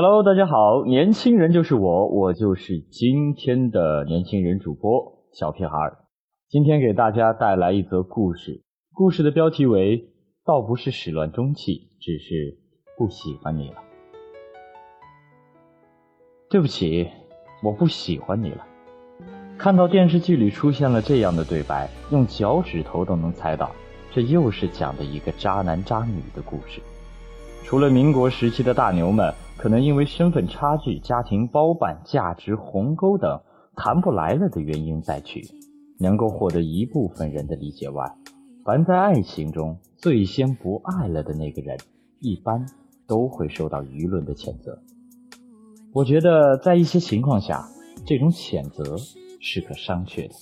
Hello，大家好，年轻人就是我，我就是今天的年轻人主播小屁孩。今天给大家带来一则故事，故事的标题为“倒不是始乱终弃，只是不喜欢你了”。对不起，我不喜欢你了。看到电视剧里出现了这样的对白，用脚趾头都能猜到，这又是讲的一个渣男渣女的故事。除了民国时期的大牛们。可能因为身份差距、家庭包办、价值鸿沟等谈不来了的原因再娶，能够获得一部分人的理解外，凡在爱情中最先不爱了的那个人，一般都会受到舆论的谴责。我觉得在一些情况下，这种谴责是可商榷的。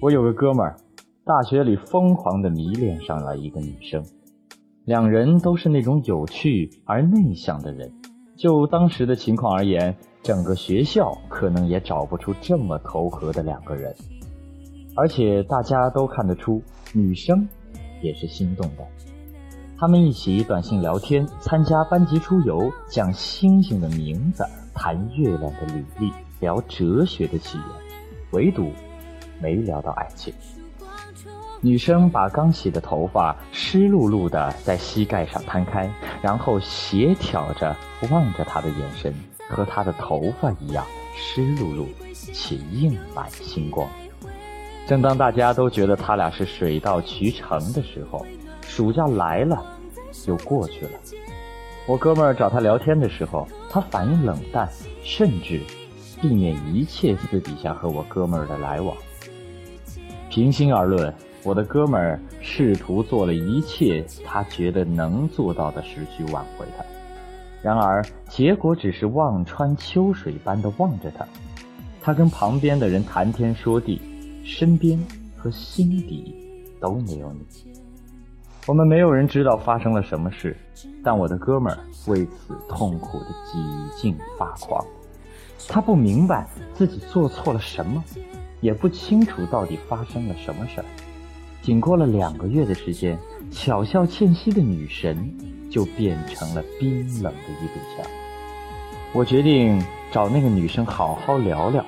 我有个哥们儿，大学里疯狂的迷恋上了一个女生，两人都是那种有趣而内向的人。就当时的情况而言，整个学校可能也找不出这么投合的两个人，而且大家都看得出，女生也是心动的。他们一起短信聊天，参加班级出游，讲星星的名字，谈月亮的履历，聊哲学的起源，唯独没聊到爱情。女生把刚洗的头发湿漉漉的在膝盖上摊开，然后斜挑着望着他的眼神和他的头发一样湿漉漉且映满星光。正当大家都觉得他俩是水到渠成的时候，暑假来了，又过去了。我哥们儿找他聊天的时候，他反应冷淡，甚至避免一切私底下和我哥们儿的来往。平心而论。我的哥们儿试图做了一切他觉得能做到的事去挽回他，然而结果只是望穿秋水般的望着他。他跟旁边的人谈天说地，身边和心底都没有你。我们没有人知道发生了什么事，但我的哥们儿为此痛苦的几近发狂。他不明白自己做错了什么，也不清楚到底发生了什么事儿。仅过了两个月的时间，巧笑倩兮的女神就变成了冰冷的一堵墙。我决定找那个女生好好聊聊。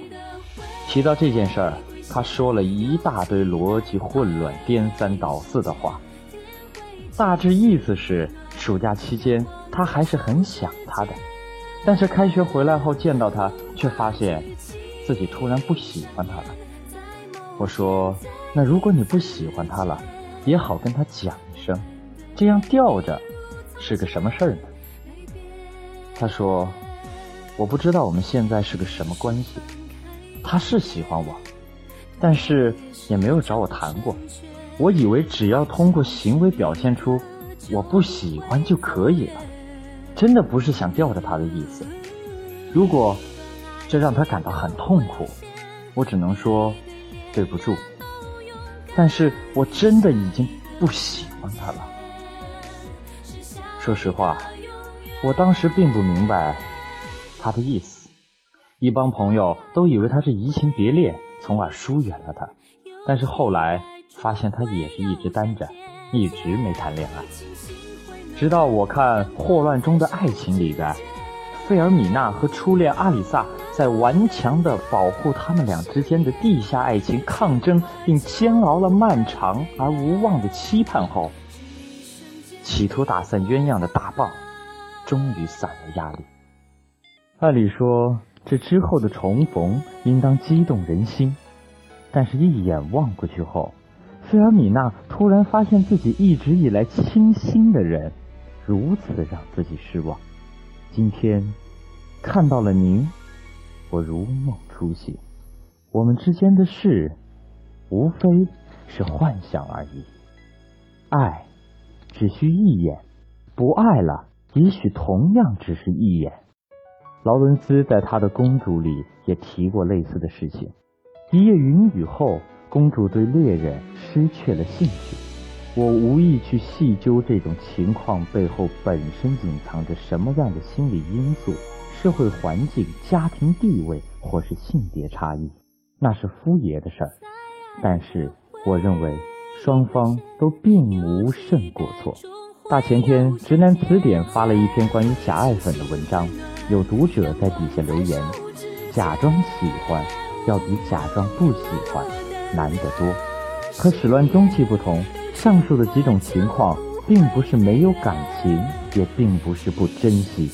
提到这件事儿，她说了一大堆逻辑混乱、颠三倒四的话。大致意思是，暑假期间她还是很想他的，但是开学回来后见到他，却发现自己突然不喜欢他了。我说。那如果你不喜欢他了，也好跟他讲一声，这样吊着是个什么事儿呢？他说：“我不知道我们现在是个什么关系。他是喜欢我，但是也没有找我谈过。我以为只要通过行为表现出我不喜欢就可以了，真的不是想吊着他的意思。如果这让他感到很痛苦，我只能说对不住。”但是我真的已经不喜欢他了。说实话，我当时并不明白他的意思。一帮朋友都以为他是移情别恋，从而疏远了他。但是后来发现他也是一直单着，一直没谈恋爱。直到我看《霍乱中的爱情》里的费尔米娜和初恋阿里萨。在顽强地保护他们俩之间的地下爱情抗争，并煎熬了漫长而无望的期盼后，企图打散鸳鸯的大棒，终于散了压力。按理说，这之后的重逢应当激动人心，但是一眼望过去后，菲尔米娜突然发现自己一直以来倾心的人，如此让自己失望。今天，看到了您。我如梦初醒，我们之间的事，无非是幻想而已。爱只需一眼，不爱了，也许同样只是一眼。劳伦斯在他的《公主》里也提过类似的事情。一夜云雨后，公主对猎人失去了兴趣。我无意去细究这种情况背后本身隐藏着什么样的心理因素、社会环境、家庭地位，或是性别差异，那是夫爷的事儿。但是，我认为双方都并无甚过错。大前天，直男词典发了一篇关于假爱粉的文章。有读者在底下留言：“假装喜欢要比假装不喜欢难得多。”和始乱终弃不同，上述的几种情况并不是没有感情，也并不是不珍惜，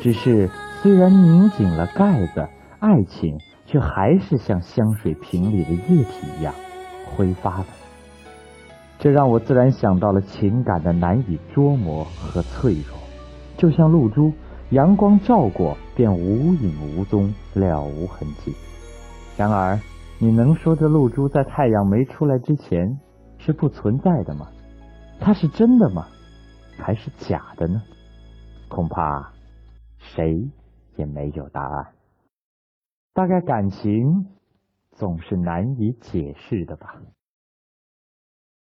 只是虽然拧紧了盖子，爱情却还是像香水瓶里的液体一样挥发了。这让我自然想到了情感的难以捉摸和脆弱，就像露珠。阳光照过，便无影无踪，了无痕迹。然而，你能说这露珠在太阳没出来之前是不存在的吗？它是真的吗？还是假的呢？恐怕谁也没有答案。大概感情总是难以解释的吧。